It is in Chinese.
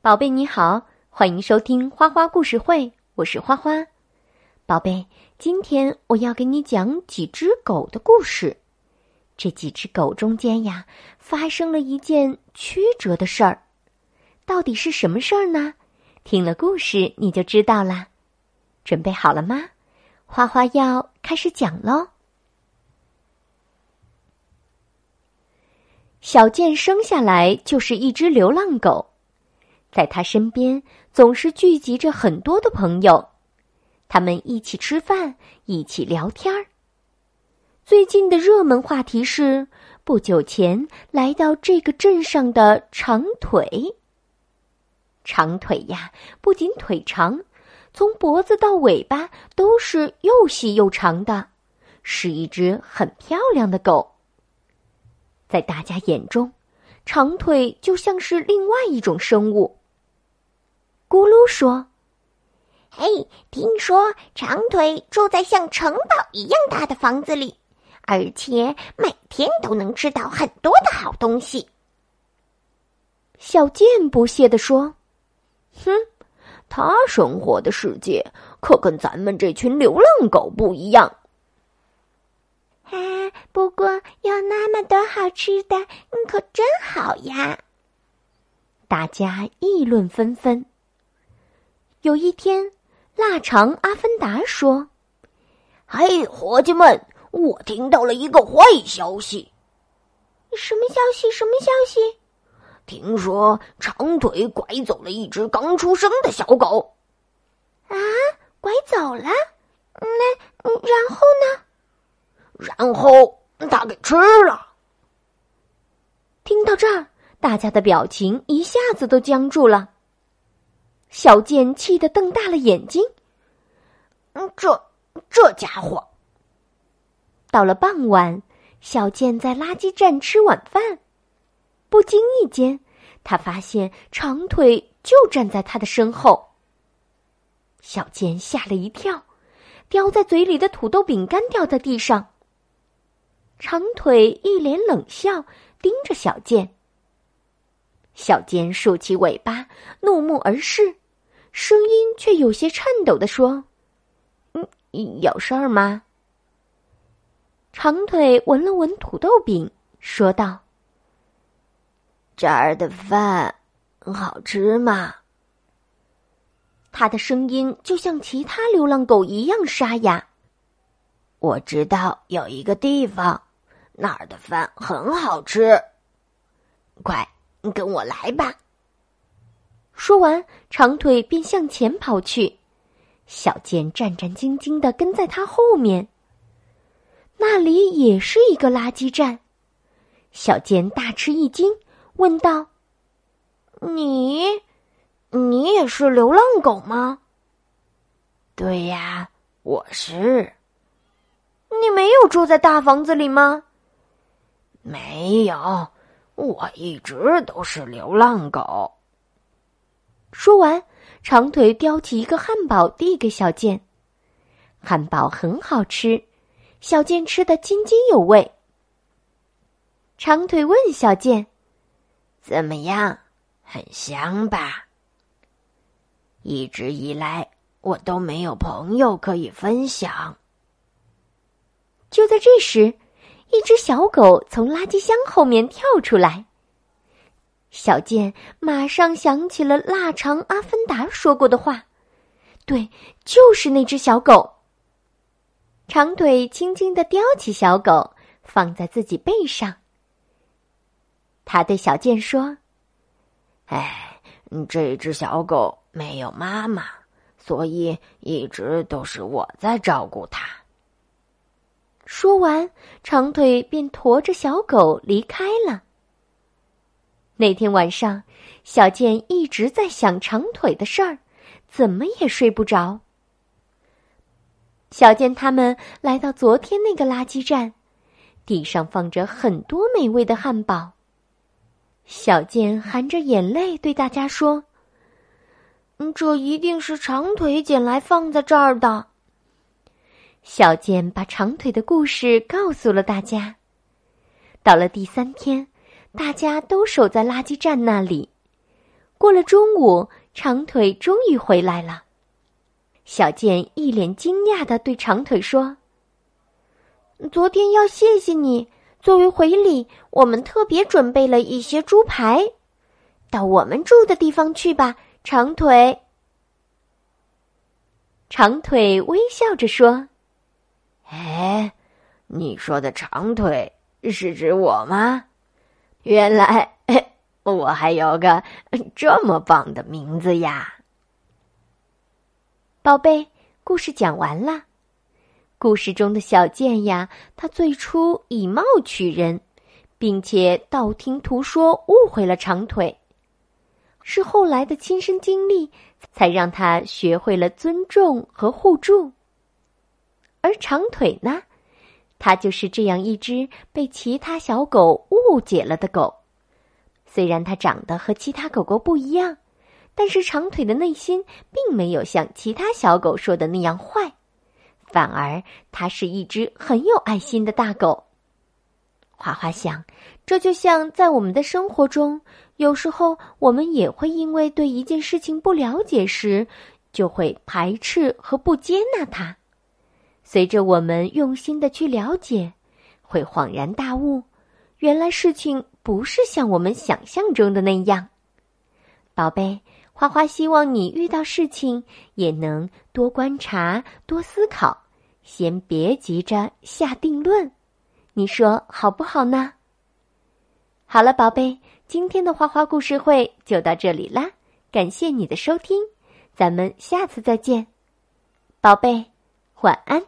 宝贝你好，欢迎收听花花故事会，我是花花。宝贝，今天我要给你讲几只狗的故事。这几只狗中间呀，发生了一件曲折的事儿，到底是什么事儿呢？听了故事你就知道啦。准备好了吗？花花要开始讲喽。小健生下来就是一只流浪狗。在他身边总是聚集着很多的朋友，他们一起吃饭，一起聊天儿。最近的热门话题是不久前来到这个镇上的长腿。长腿呀，不仅腿长，从脖子到尾巴都是又细又长的，是一只很漂亮的狗。在大家眼中，长腿就像是另外一种生物。咕噜说：“嘿，听说长腿住在像城堡一样大的房子里，而且每天都能吃到很多的好东西。”小健不屑地说：“哼，他生活的世界可跟咱们这群流浪狗不一样。”啊，不过有那么多好吃的，可真好呀！大家议论纷纷。有一天，腊肠阿芬达说：“嘿，伙计们，我听到了一个坏消息。什么消息？什么消息？听说长腿拐走了一只刚出生的小狗。啊，拐走了？那然后呢？然后他给吃了。听到这儿，大家的表情一下子都僵住了。小健气得瞪大了眼睛。嗯，这这家伙。到了傍晚，小健在垃圾站吃晚饭，不经意间，他发现长腿就站在他的身后。小健吓了一跳，叼在嘴里的土豆饼干掉在地上。长腿一脸冷笑，盯着小健。小健竖起尾巴，怒目而视。声音却有些颤抖的说：“嗯，有事儿吗？”长腿闻了闻土豆饼，说道：“这儿的饭好吃吗？”他的声音就像其他流浪狗一样沙哑。我知道有一个地方，那儿的饭很好吃。快，跟我来吧。说完，长腿便向前跑去，小健战战兢兢的跟在他后面。那里也是一个垃圾站，小健大吃一惊，问道：“你，你也是流浪狗吗？”“对呀，我是。”“你没有住在大房子里吗？”“没有，我一直都是流浪狗。”说完，长腿叼起一个汉堡递给小健。汉堡很好吃，小健吃得津津有味。长腿问小健：“怎么样？很香吧？”一直以来，我都没有朋友可以分享。就在这时，一只小狗从垃圾箱后面跳出来。小健马上想起了腊肠阿芬达说过的话，对，就是那只小狗。长腿轻轻的叼起小狗，放在自己背上。他对小健说：“哎，这只小狗没有妈妈，所以一直都是我在照顾它。”说完，长腿便驮着小狗离开了。那天晚上，小健一直在想长腿的事儿，怎么也睡不着。小健他们来到昨天那个垃圾站，地上放着很多美味的汉堡。小健含着眼泪对大家说：“这一定是长腿捡来放在这儿的。”小健把长腿的故事告诉了大家。到了第三天。大家都守在垃圾站那里，过了中午，长腿终于回来了。小健一脸惊讶的对长腿说：“昨天要谢谢你，作为回礼，我们特别准备了一些猪排。到我们住的地方去吧，长腿。”长腿微笑着说：“哎，你说的长腿是指我吗？原来 我还有个这么棒的名字呀！”宝贝，故事讲完了。故事中的小健呀，他最初以貌取人，并且道听途说误会了长腿。是后来的亲身经历，才让他学会了尊重和互助。而长腿呢，它就是这样一只被其他小狗误解了的狗。虽然它长得和其他狗狗不一样，但是长腿的内心并没有像其他小狗说的那样坏，反而它是一只很有爱心的大狗。花花想，这就像在我们的生活中。有时候，我们也会因为对一件事情不了解时，就会排斥和不接纳它。随着我们用心的去了解，会恍然大悟，原来事情不是像我们想象中的那样。宝贝，花花希望你遇到事情也能多观察、多思考，先别急着下定论。你说好不好呢？好了，宝贝。今天的花花故事会就到这里啦，感谢你的收听，咱们下次再见，宝贝，晚安。